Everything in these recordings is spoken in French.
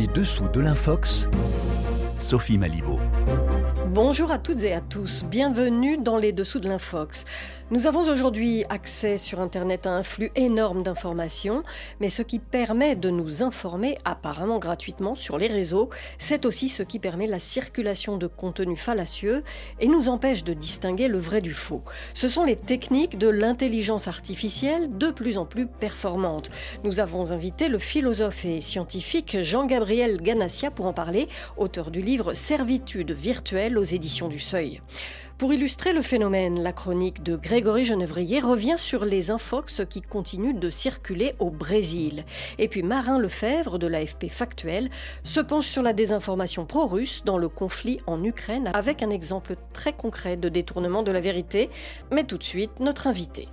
Les dessous de l'infox, Sophie Malibaud. Bonjour à toutes et à tous, bienvenue dans les dessous de l'Infox. Nous avons aujourd'hui accès sur Internet à un flux énorme d'informations, mais ce qui permet de nous informer apparemment gratuitement sur les réseaux, c'est aussi ce qui permet la circulation de contenus fallacieux et nous empêche de distinguer le vrai du faux. Ce sont les techniques de l'intelligence artificielle de plus en plus performantes. Nous avons invité le philosophe et scientifique Jean-Gabriel Ganassia pour en parler, auteur du livre Servitude virtuelle aux éditions du Seuil. Pour illustrer le phénomène, la chronique de Grégory Genevrier revient sur les infox qui continuent de circuler au Brésil. Et puis Marin Lefebvre de l'AFP Factuel se penche sur la désinformation pro-russe dans le conflit en Ukraine avec un exemple très concret de détournement de la vérité. Mais tout de suite, notre invité.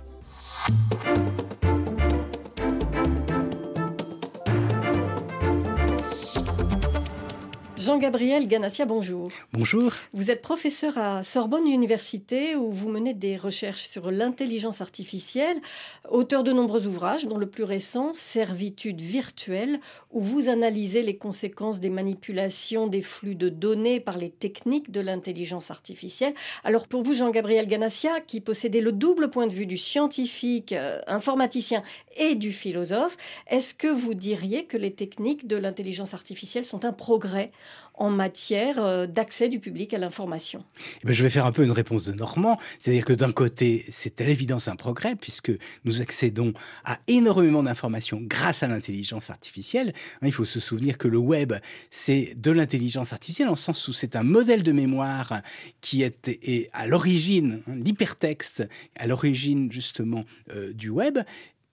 Jean-Gabriel Ganassia, bonjour. Bonjour. Vous êtes professeur à Sorbonne Université où vous menez des recherches sur l'intelligence artificielle, auteur de nombreux ouvrages, dont le plus récent, Servitude virtuelle, où vous analysez les conséquences des manipulations des flux de données par les techniques de l'intelligence artificielle. Alors pour vous, Jean-Gabriel Ganassia, qui possédait le double point de vue du scientifique, euh, informaticien et du philosophe, est-ce que vous diriez que les techniques de l'intelligence artificielle sont un progrès en matière euh, d'accès du public à l'information. Eh ben, Je vais faire un peu une réponse de Normand, c'est-à-dire que d'un côté, c'est à l'évidence un progrès, puisque nous accédons à énormément d'informations grâce à l'intelligence artificielle. Hein, il faut se souvenir que le web, c'est de l'intelligence artificielle, en sens où c'est un modèle de mémoire qui est, à l'origine, hein, l'hypertexte, à l'origine justement euh, du web,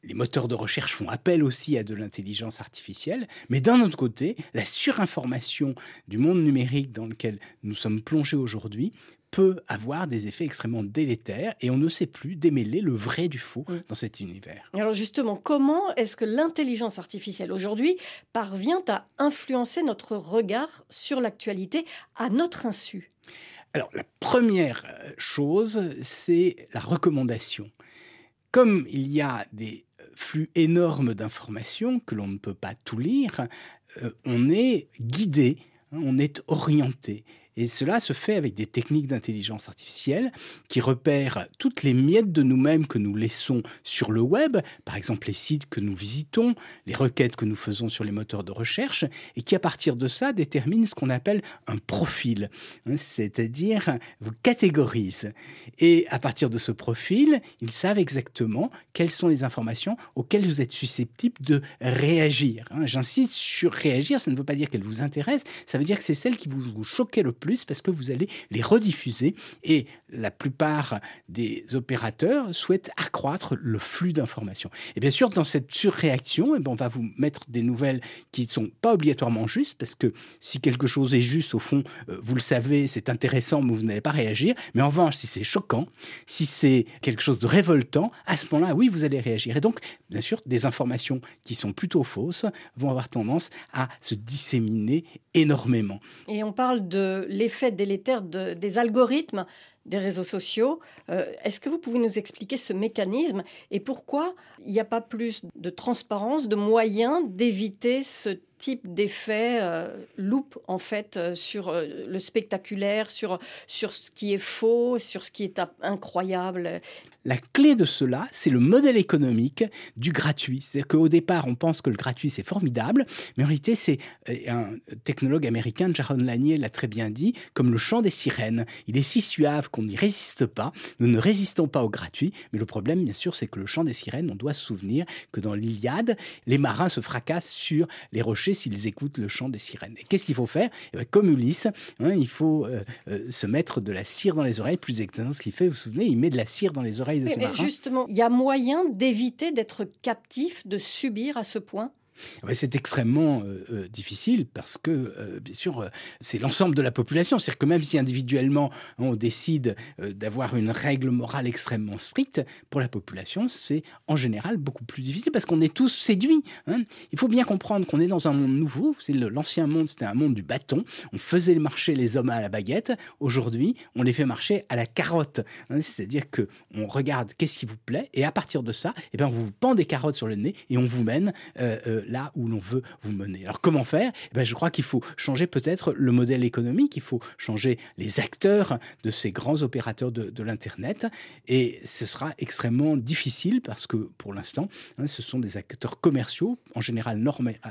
les moteurs de recherche font appel aussi à de l'intelligence artificielle, mais d'un autre côté, la surinformation du monde numérique dans lequel nous sommes plongés aujourd'hui peut avoir des effets extrêmement délétères et on ne sait plus démêler le vrai du faux dans cet univers. Alors justement, comment est-ce que l'intelligence artificielle aujourd'hui parvient à influencer notre regard sur l'actualité à notre insu? Alors, la première euh, chose, c'est la recommandation. Comme il y a des flux énorme d'informations que l'on ne peut pas tout lire, euh, on est guidé, hein, on est orienté. Et cela se fait avec des techniques d'intelligence artificielle qui repèrent toutes les miettes de nous-mêmes que nous laissons sur le web, par exemple les sites que nous visitons, les requêtes que nous faisons sur les moteurs de recherche, et qui à partir de ça déterminent ce qu'on appelle un profil, hein, c'est-à-dire vous catégorisent. Et à partir de ce profil, ils savent exactement quelles sont les informations auxquelles vous êtes susceptible de réagir. Hein. J'insiste sur réagir, ça ne veut pas dire qu'elles vous intéressent, ça veut dire que c'est celles qui vous, vous choquaient le plus plus parce que vous allez les rediffuser et la plupart des opérateurs souhaitent accroître le flux d'informations. Et bien sûr, dans cette surréaction, eh ben, on va vous mettre des nouvelles qui ne sont pas obligatoirement justes parce que si quelque chose est juste, au fond, euh, vous le savez, c'est intéressant, mais vous n'allez pas réagir. Mais en revanche, si c'est choquant, si c'est quelque chose de révoltant, à ce moment-là, oui, vous allez réagir. Et donc, bien sûr, des informations qui sont plutôt fausses vont avoir tendance à se disséminer Et on parle de l'effet délétère des algorithmes des réseaux sociaux. Euh, est-ce que vous pouvez nous expliquer ce mécanisme et pourquoi il n'y a pas plus de transparence, de moyens d'éviter ce type d'effet euh, loupe en fait euh, sur le spectaculaire, sur, sur ce qui est faux, sur ce qui est incroyable la clé de cela, c'est le modèle économique du gratuit. C'est-à-dire qu'au départ, on pense que le gratuit, c'est formidable, mais en réalité, c'est euh, un technologue américain, Jaron Lanier, l'a très bien dit, comme le chant des sirènes. Il est si suave qu'on n'y résiste pas. Nous ne résistons pas au gratuit, mais le problème, bien sûr, c'est que le chant des sirènes, on doit se souvenir que dans l'Iliade, les marins se fracassent sur les rochers s'ils écoutent le chant des sirènes. Et qu'est-ce qu'il faut faire? Eh ben, Comme Ulysse, hein, il faut euh, euh, se mettre de la cire dans les oreilles, plus exactement ce qu'il fait, vous vous souvenez, il met de la cire dans les oreilles mais, justement, il y a moyen d'éviter d'être captif, de subir à ce point? C'est extrêmement euh, euh, difficile parce que, euh, bien sûr, c'est l'ensemble de la population. C'est-à-dire que même si individuellement on décide d'avoir une règle morale extrêmement stricte, pour la population, c'est en général beaucoup plus difficile parce qu'on est tous séduits. Hein. Il faut bien comprendre qu'on est dans un monde nouveau. L'ancien monde, c'était un monde du bâton. On faisait marcher les hommes à la baguette. Aujourd'hui, on les fait marcher à la carotte. Hein. C'est-à-dire que on regarde qu'est-ce qui vous plaît et à partir de ça, eh bien, on vous pend des carottes sur le nez et on vous mène là où l'on veut vous mener. Alors comment faire? Eh ben, Je crois qu'il faut changer peut-être le modèle économique, il faut changer les acteurs de ces grands opérateurs de, l'Internet, et ce sera extrêmement difficile parce que pour l'instant, hein, ce sont des acteurs commerciaux, en général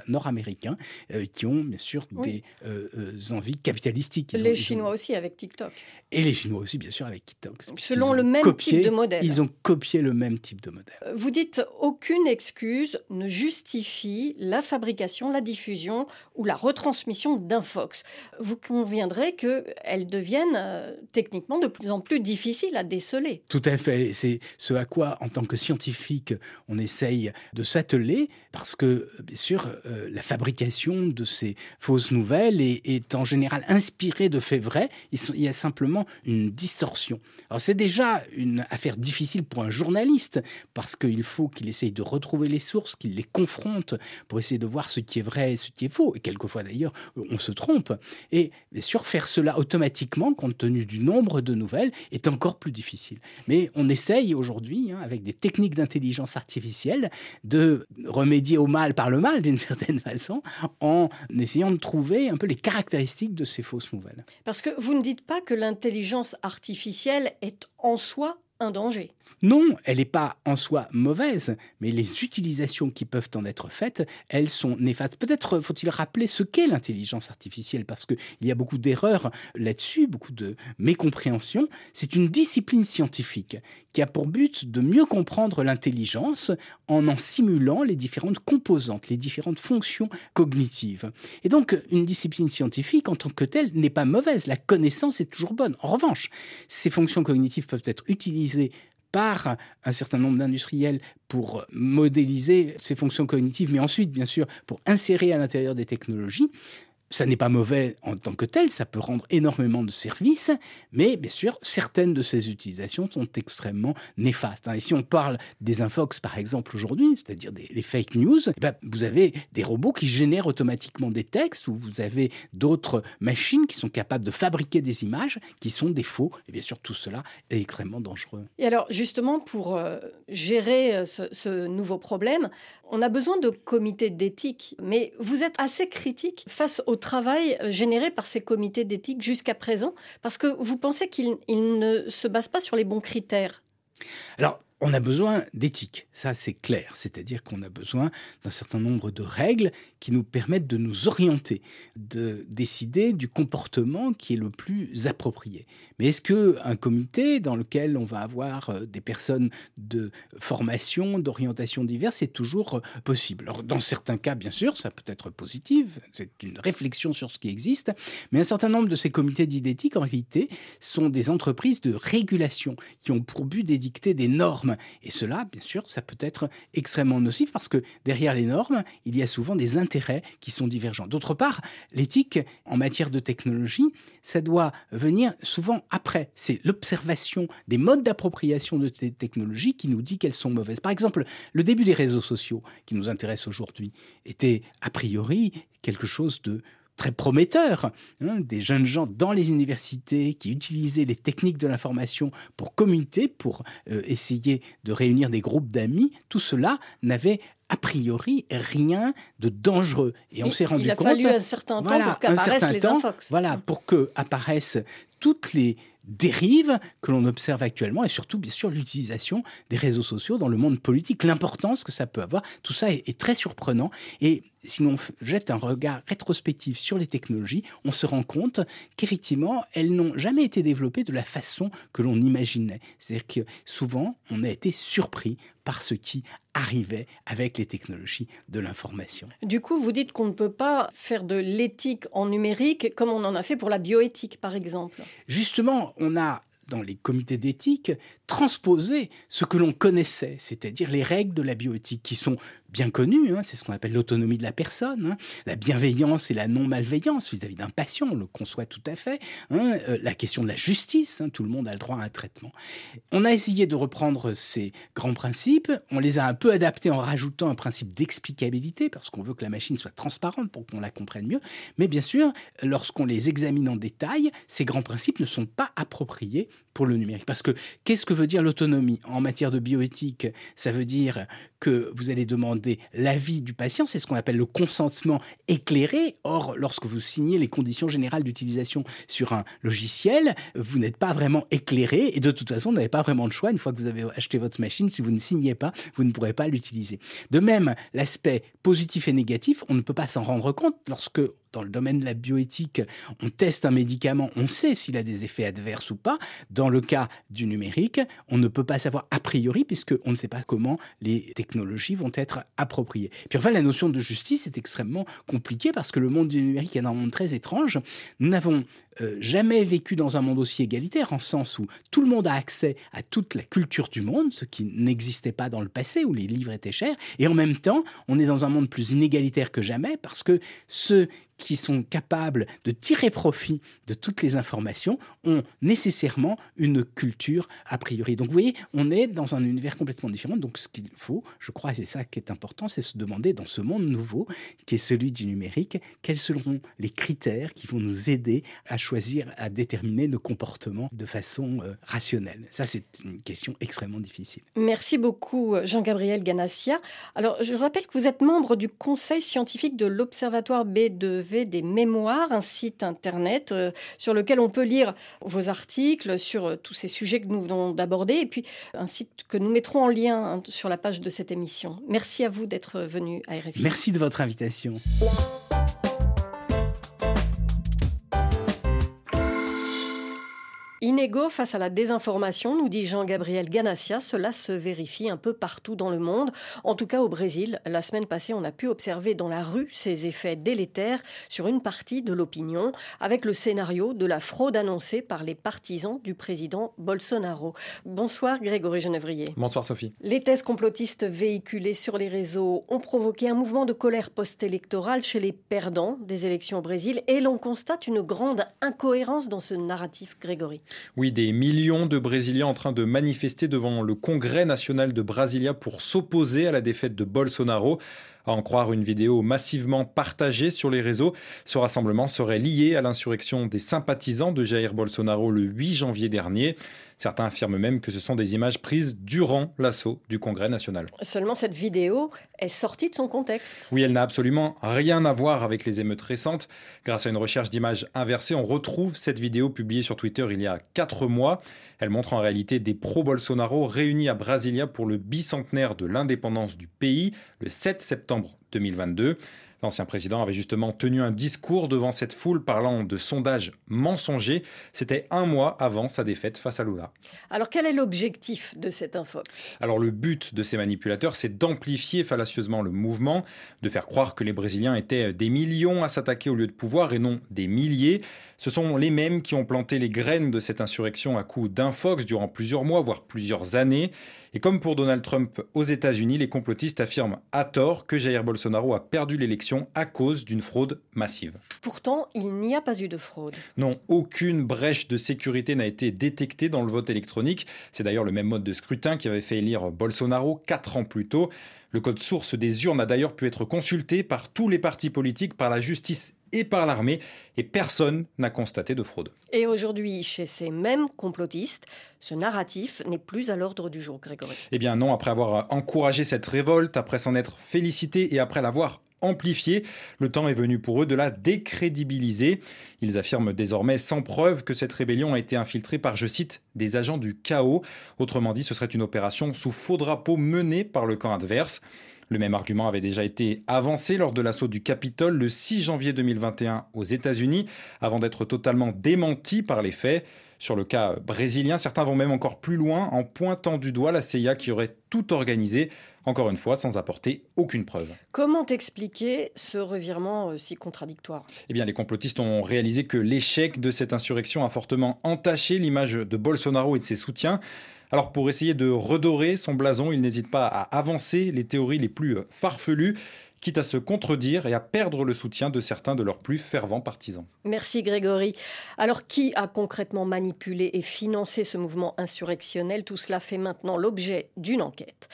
nord-américains, euh, qui ont bien sûr des euh, envies capitalistiques. les Chinois aussi avec TikTok. Et les Chinois aussi, bien sûr, avec TikTok. Selon le même type de modèle. Ils ont copié le même type de modèle. Vous dites aucune excuse ne justifie la fabrication, la diffusion ou la retransmission d'un Fox. Vous conviendrez qu'elles deviennent euh, techniquement de plus en plus difficiles à déceler. Tout à fait. C'est ce à quoi, en tant que scientifique, on essaye de s'atteler parce que, bien sûr, euh, la fabrication de ces fausses nouvelles est, en général inspirée de faits vrais. Il, y a simplement une distorsion. Alors c'est déjà une affaire difficile pour un journaliste parce qu'il faut qu'il essaye de retrouver les sources, qu'il les confronte pour essayer de voir ce qui est vrai et ce qui est faux. Et quelquefois d'ailleurs, on se trompe. Et bien sûr, faire cela automatiquement, compte tenu du nombre de nouvelles, est encore plus difficile. Mais on essaye aujourd'hui, hein, avec des techniques d'intelligence artificielle, de remédier au mal par le mal, d'une certaine façon, en essayant de trouver un peu les caractéristiques de ces fausses nouvelles. Parce que vous ne dites pas que l'intelligence artificielle est en soi un danger. Non, elle n'est pas en soi mauvaise, mais les utilisations qui peuvent en être faites, elles sont néfastes. Peut-être faut-il rappeler ce qu'est l'intelligence artificielle, parce qu'il y a beaucoup d'erreurs là-dessus, beaucoup de mécompréhension. C'est une discipline scientifique qui a pour but de mieux comprendre l'intelligence en en simulant les différentes composantes, les différentes fonctions cognitives. Et donc, une discipline scientifique en tant que telle n'est pas mauvaise. La connaissance est toujours bonne. En revanche, ces fonctions cognitives peuvent être utilisées par un certain nombre d'industriels pour modéliser ces fonctions cognitives, mais ensuite, bien sûr, pour insérer à l'intérieur des technologies ça n'est pas mauvais en tant que tel, ça peut rendre énormément de services, mais bien sûr, certaines de ces utilisations sont extrêmement néfastes. Et si on parle des infox, par exemple, aujourd'hui, c'est-à-dire des fake news, eh ben, vous avez des robots qui génèrent automatiquement des textes, ou vous avez d'autres machines qui sont capables de fabriquer des images qui sont des faux. Et bien sûr, tout cela est extrêmement dangereux. Et alors, justement, pour euh, gérer euh, ce, ce nouveau problème, on a besoin de comités d'éthique, mais vous êtes assez critique face au travail généré par ces comités d'éthique jusqu'à présent, parce que vous pensez qu'ils ne se basent pas sur les bons critères. On a besoin d'éthique, ça c'est clair, c'est-à-dire qu'on a besoin d'un certain nombre de règles qui nous permettent de nous orienter, de décider du comportement qui est le plus approprié. Mais est-ce que un comité dans lequel on va avoir euh, des personnes de formation, d'orientation diverses, c'est toujours euh, possible? Alors dans certains cas, bien sûr, ça peut être positif, c'est une réflexion sur ce qui existe, mais un certain nombre de ces comités d'idétique, en réalité, sont des entreprises de régulation qui ont pour but d'édicter des normes et cela, bien sûr, ça peut être extrêmement nocif parce que derrière les normes, il y a souvent des intérêts qui sont divergents. D'autre part, l'éthique en matière de technologie, ça doit venir souvent après. C'est l'observation des modes d'appropriation de ces technologies qui nous dit qu'elles sont mauvaises. Par exemple, le début des réseaux sociaux qui nous intéressent aujourd'hui était a priori quelque chose de très prometteurs, hein, des jeunes gens dans les universités qui utilisaient les techniques de l'information pour communiquer, pour euh, essayer de réunir des groupes d'amis, tout cela n'avait a priori rien de dangereux. Et on s'est rendu compte. Il a fallu un certain temps pour qu'apparaissent les infox. Voilà, pour que apparaissent toutes les dérives que l'on observe actuellement et surtout, bien sûr, l'utilisation des réseaux sociaux dans le monde politique, l'importance que ça peut avoir. Tout ça est, très surprenant. Et si l'on jette un regard rétrospectif sur les technologies, on se rend compte qu'effectivement, elles n'ont jamais été développées de la façon que l'on imaginait. C'est-à-dire que souvent, on a été surpris par ce qui arrivait avec les technologies de l'information. Du coup, vous dites qu'on ne peut pas faire de l'éthique en numérique comme on en a fait pour la bioéthique, par exemple. Justement, on a dans les comités d'éthique, transposer ce que l'on connaissait, c'est-à-dire les règles de la bioéthique qui sont bien connues, hein, c'est ce qu'on appelle l'autonomie de la personne, hein, la bienveillance et la non-malveillance vis-à-vis d'un patient, on le conçoit tout à fait, hein, euh, la question de la justice, tout le monde a le droit à un traitement. On a essayé de reprendre ces grands principes, on les a un peu adaptés en rajoutant un principe d'explicabilité, parce qu'on veut que la machine soit transparente pour qu'on la comprenne mieux, mais bien sûr, lorsqu'on les examine en détail, ces grands principes ne sont pas appropriés pour le numérique. Parce que qu'est-ce que veut dire l'autonomie? En matière de bioéthique Ça veut dire que vous allez demander l'avis du patient, c'est ce qu'on appelle le consentement éclairé. Or, lorsque vous signez les conditions générales d'utilisation sur un logiciel, vous n'êtes pas vraiment éclairé et de toute façon, vous n'avez pas vraiment de choix. Une fois que vous avez acheté votre machine, si vous ne signez pas, vous ne pourrez pas l'utiliser. De même, l'aspect positif et négatif, on ne peut pas s'en rendre compte lorsque dans le domaine de la bioéthique, on teste un médicament, on sait s'il a des effets adverses ou pas. Dans le cas du numérique, on ne peut pas savoir a priori puisqu'on ne sait pas comment les technologies vont être appropriées. Puis enfin, la notion de justice est extrêmement compliquée parce que le monde du numérique est un monde très étrange. Nous n'avons euh, jamais vécu dans un monde aussi égalitaire, en sens où tout le monde a accès à toute la culture du monde, ce qui n'existait pas dans le passé, où les livres étaient chers, et en même temps, on est dans un monde plus inégalitaire que jamais, parce que ceux qui sont capables de tirer profit de toutes les informations ont nécessairement une culture a priori. Donc vous voyez, on est dans un univers complètement différent. Donc ce qu'il faut, je crois, c'est ça qui est important, c'est se demander dans ce monde nouveau qui est celui du numérique, quels seront les critères qui vont nous aider à choisir, à déterminer nos comportements de façon euh, rationnelle. Ça, c'est une question extrêmement difficile. Merci beaucoup, Jean-Gabriel Ganassia. Alors, je rappelle que vous êtes membre du conseil scientifique de l'Observatoire B2V des mémoires, un site internet euh, sur lequel on peut lire vos articles sur euh, tous ces sujets que nous venons d'aborder, et puis un site que nous mettrons en lien hein, sur la page de cette émission. Merci à vous d'être venu à RFI. Merci de votre invitation. Inégaux face à la désinformation, nous dit Jean-Gabriel Ganassia, cela se vérifie un peu partout dans le monde. En tout cas au Brésil, la semaine passée, on a pu observer dans la rue ces effets délétères sur une partie de l'opinion, avec le scénario de la fraude annoncée par les partisans du président Bolsonaro. Bonsoir Grégory Genevrier. Bonsoir Sophie. Les thèses complotistes véhiculées sur les réseaux ont provoqué un mouvement de colère post-électorale chez les perdants des élections au Brésil et l'on constate une grande incohérence dans ce narratif, Grégory. Oui, des millions de Brésiliens en train de manifester devant le Congrès national de Brasilia pour s'opposer à la défaite de Bolsonaro. À en croire une vidéo massivement partagée sur les réseaux, ce rassemblement serait lié à l'insurrection des sympathisants de Jair Bolsonaro le 8 janvier dernier. Certains affirment même que ce sont des images prises durant l'assaut du Congrès national. Seulement cette vidéo est sortie de son contexte. Oui, elle n'a absolument rien à voir avec les émeutes récentes. Grâce à une recherche d'images inversées, on retrouve cette vidéo publiée sur Twitter il y a quatre mois. Elle montre en réalité des pro-Bolsonaro réunis à Brasilia pour le bicentenaire de l'indépendance du pays, le 7 septembre 2022. L'ancien président avait justement tenu un discours devant cette foule parlant de sondages mensongers. C'était un mois avant sa défaite face à Lula. Alors quel est l'objectif de cette info? Alors le but de ces manipulateurs, c'est d'amplifier fallacieusement le mouvement, de faire croire que les Brésiliens étaient des millions à s'attaquer au lieu de pouvoir et non des milliers. Ce sont les mêmes qui ont planté les graines de cette insurrection à coups d'infox durant plusieurs mois, voire plusieurs années. Et comme pour Donald Trump aux États-Unis, les complotistes affirment à tort que Jair Bolsonaro a perdu l'élection à cause d'une fraude massive. Pourtant, il n'y a pas eu de fraude. Non, aucune brèche de sécurité n'a été détectée dans le vote électronique. C'est d'ailleurs le même mode de scrutin qui avait fait élire Bolsonaro quatre ans plus tôt. Le code source des urnes a d'ailleurs pu être consulté par tous les partis politiques, par la justice et par l'armée, et personne n'a constaté de fraude. Et aujourd'hui, chez ces mêmes complotistes, ce narratif n'est plus à l'ordre du jour, Grégory. Eh bien non, après avoir encouragé cette révolte, après s'en être félicité et après l'avoir amplifiée, le temps est venu pour eux de la décrédibiliser. Ils affirment désormais sans preuve que cette rébellion a été infiltrée par, je cite, des agents du chaos. Autrement dit, ce serait une opération sous faux drapeau menée par le camp adverse. Le même argument avait déjà été avancé lors de l'assaut du Capitole le 6 janvier 2021 aux États-Unis, avant d'être totalement démenti par les faits. Sur le cas brésilien, certains vont même encore plus loin en pointant du doigt la CIA qui aurait tout organisé, encore une fois sans apporter aucune preuve. Comment expliquer ce revirement euh, si contradictoire? Eh bien, les complotistes ont réalisé que l'échec de cette insurrection a fortement entaché l'image de Bolsonaro et de ses soutiens. Alors pour essayer de redorer son blason, il n'hésite pas à avancer les théories les plus farfelues quitte à se contredire et à perdre le soutien de certains de leurs plus fervents partisans. Merci Grégory. Alors qui a concrètement manipulé et financé ce mouvement insurrectionnel? Tout cela fait maintenant l'objet d'une enquête.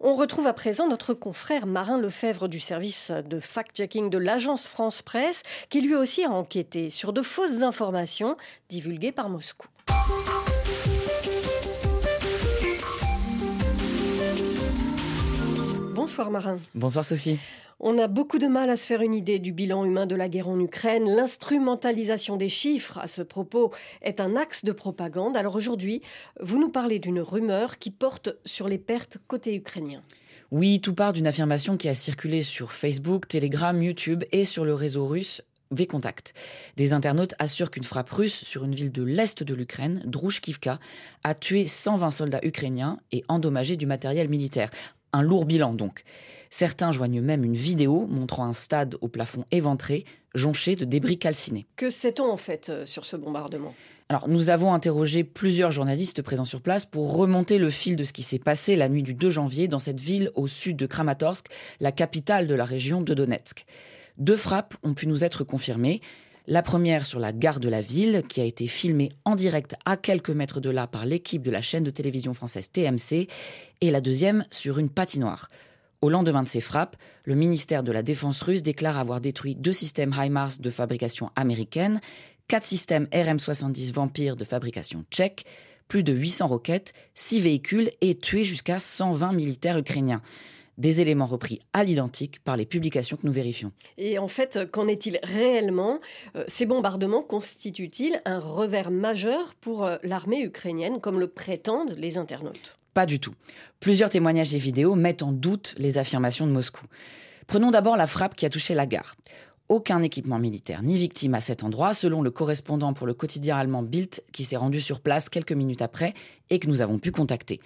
On retrouve à présent notre confrère Marin Lefebvre du service de fact-checking de l'agence France Presse, qui lui aussi a enquêté sur de fausses informations divulguées par Moscou. Bonsoir Marin. Bonsoir Sophie. On a beaucoup de mal à se faire une idée du bilan humain de la guerre en Ukraine. L'instrumentalisation des chiffres à ce propos est un axe de propagande. Alors aujourd'hui, vous nous parlez d'une rumeur qui porte sur les pertes côté ukrainien. Oui, tout part d'une affirmation qui a circulé sur Facebook, Telegram, YouTube et sur le réseau russe V-Contact. Des internautes assurent qu'une frappe russe sur une ville de l'est de l'Ukraine, Druzhkivka, a tué 120 soldats ukrainiens et endommagé du matériel militaire. Un lourd bilan donc. Certains joignent même une vidéo montrant un stade au plafond éventré, jonché de débris calcinés. Que sait-on en fait euh, sur ce bombardement? Alors, nous avons interrogé plusieurs journalistes présents sur place pour remonter le fil de ce qui s'est passé la nuit du 2 janvier dans cette ville au sud de Kramatorsk, la capitale de la région de Donetsk. Deux frappes ont pu nous être confirmées. La première sur la gare de la ville, qui a été filmée en direct à quelques mètres de là par l'équipe de la chaîne de télévision française TMC, et la deuxième sur une patinoire. Au lendemain de ces frappes, le ministère de la Défense russe déclare avoir détruit deux systèmes HIMARS de fabrication américaine, quatre systèmes RM-70 Vampire de fabrication tchèque, plus de 800 roquettes, six véhicules et tué jusqu'à 120 militaires ukrainiens des éléments repris à l'identique par les publications que nous vérifions. Et en fait, qu'en est-il réellement? Euh, Ces bombardements constituent-ils un revers majeur pour euh, l'armée ukrainienne, comme le prétendent les internautes? Pas du tout. Plusieurs témoignages et vidéos mettent en doute les affirmations de Moscou. Prenons d'abord la frappe qui a touché la gare. Aucun équipement militaire ni victime à cet endroit, selon le correspondant pour le quotidien allemand Bild qui s'est rendu sur place quelques minutes après et que nous avons pu contacter.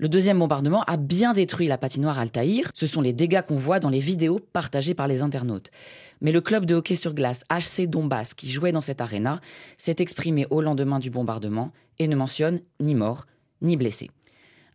Le deuxième bombardement a bien détruit la patinoire Altaïr. Ce sont les dégâts qu'on voit dans les vidéos partagées par les internautes. Mais le club de hockey sur glace HC Donbass, qui jouait dans cette arena, s'est exprimé au lendemain du bombardement et ne mentionne ni mort ni blessés.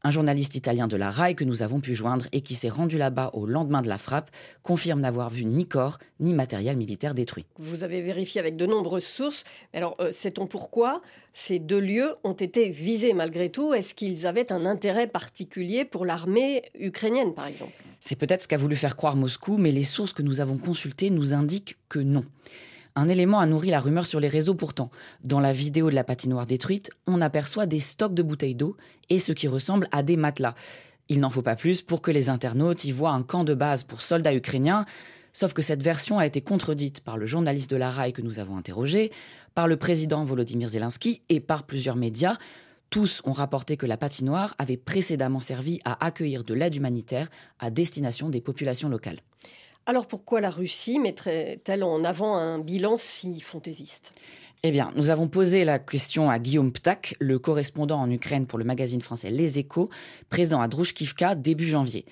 Un journaliste italien de la RAI que nous avons pu joindre et qui s'est rendu là-bas au lendemain de la frappe confirme n'avoir vu ni corps ni matériel militaire détruit. Vous avez vérifié avec de nombreuses sources. Alors, euh, sait-on pourquoi ces deux lieux ont été visés malgré tout? Est-ce qu'ils avaient un intérêt particulier pour l'armée ukrainienne, par exemple? C'est peut-être ce qu'a voulu faire croire Moscou, mais les sources que nous avons consultées nous indiquent que non. Un élément a nourri la rumeur sur les réseaux pourtant. Dans la vidéo de la patinoire détruite, on aperçoit des stocks de bouteilles d'eau et ce qui ressemble à des matelas. Il n'en faut pas plus pour que les internautes y voient un camp de base pour soldats ukrainiens, sauf que cette version a été contredite par le journaliste de la RAI que nous avons interrogé, par le président Volodymyr Zelensky et par plusieurs médias. Tous ont rapporté que la patinoire avait précédemment servi à accueillir de l'aide humanitaire à destination des populations locales. Alors pourquoi la Russie mettrait-elle en avant un bilan si fantaisiste? Eh bien, nous avons posé la question à Guillaume Ptak, le correspondant en Ukraine pour le magazine français Les Échos, présent à Druzhkivka début janvier.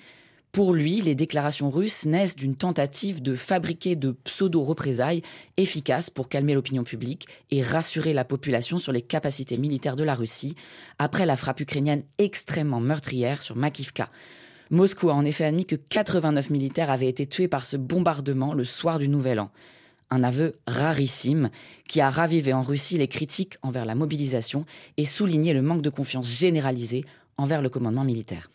Pour lui, les déclarations russes naissent d'une tentative de fabriquer de pseudo-représailles efficaces pour calmer l'opinion publique et rassurer la population sur les capacités militaires de la Russie après la frappe ukrainienne extrêmement meurtrière sur Makivka. Moscou a en effet admis que 89 militaires avaient été tués par ce bombardement le soir du Nouvel An. Un aveu rarissime qui a ravivé en Russie les critiques envers la mobilisation et souligné le manque de confiance généralisé envers le commandement militaire.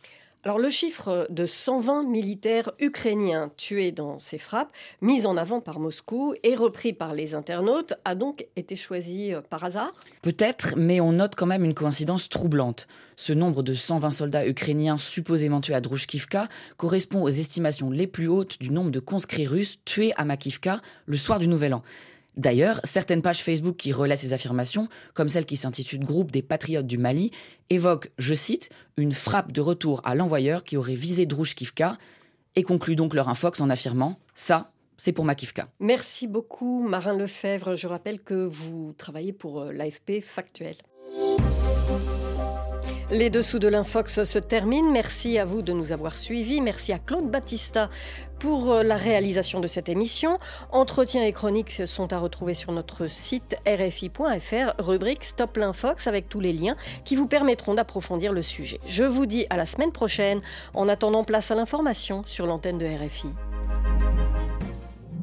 Alors le chiffre de 120 militaires ukrainiens tués dans ces frappes, mis en avant par Moscou et repris par les internautes, a donc été choisi euh, par hasard? Peut-être, mais on note quand même une coïncidence troublante. Ce nombre de 120 soldats ukrainiens supposément tués à Druzhkivka correspond aux estimations les plus hautes du nombre de conscrits russes tués à Makivka le soir du Nouvel An. D'ailleurs, certaines pages Facebook qui relaient ces affirmations, comme celle qui s'intitule Groupe des Patriotes du Mali, évoquent, je cite, une frappe de retour à l'envoyeur qui aurait visé Kivka et concluent donc leur infox en affirmant Ça, c'est pour Makivka. Merci beaucoup, Marin Lefebvre. Je rappelle que vous travaillez pour euh, l'AFP Factuel. Les dessous de l'Infox se terminent. Merci à vous de nous avoir suivis. Merci à Claude Battista pour euh, la réalisation de cette émission. Entretiens et chroniques sont à retrouver sur notre site rfi.fr, rubrique Stop l'Infox avec tous les liens qui vous permettront d'approfondir le sujet. Je vous dis à la semaine prochaine. En attendant, place à l'information sur l'antenne de RFI.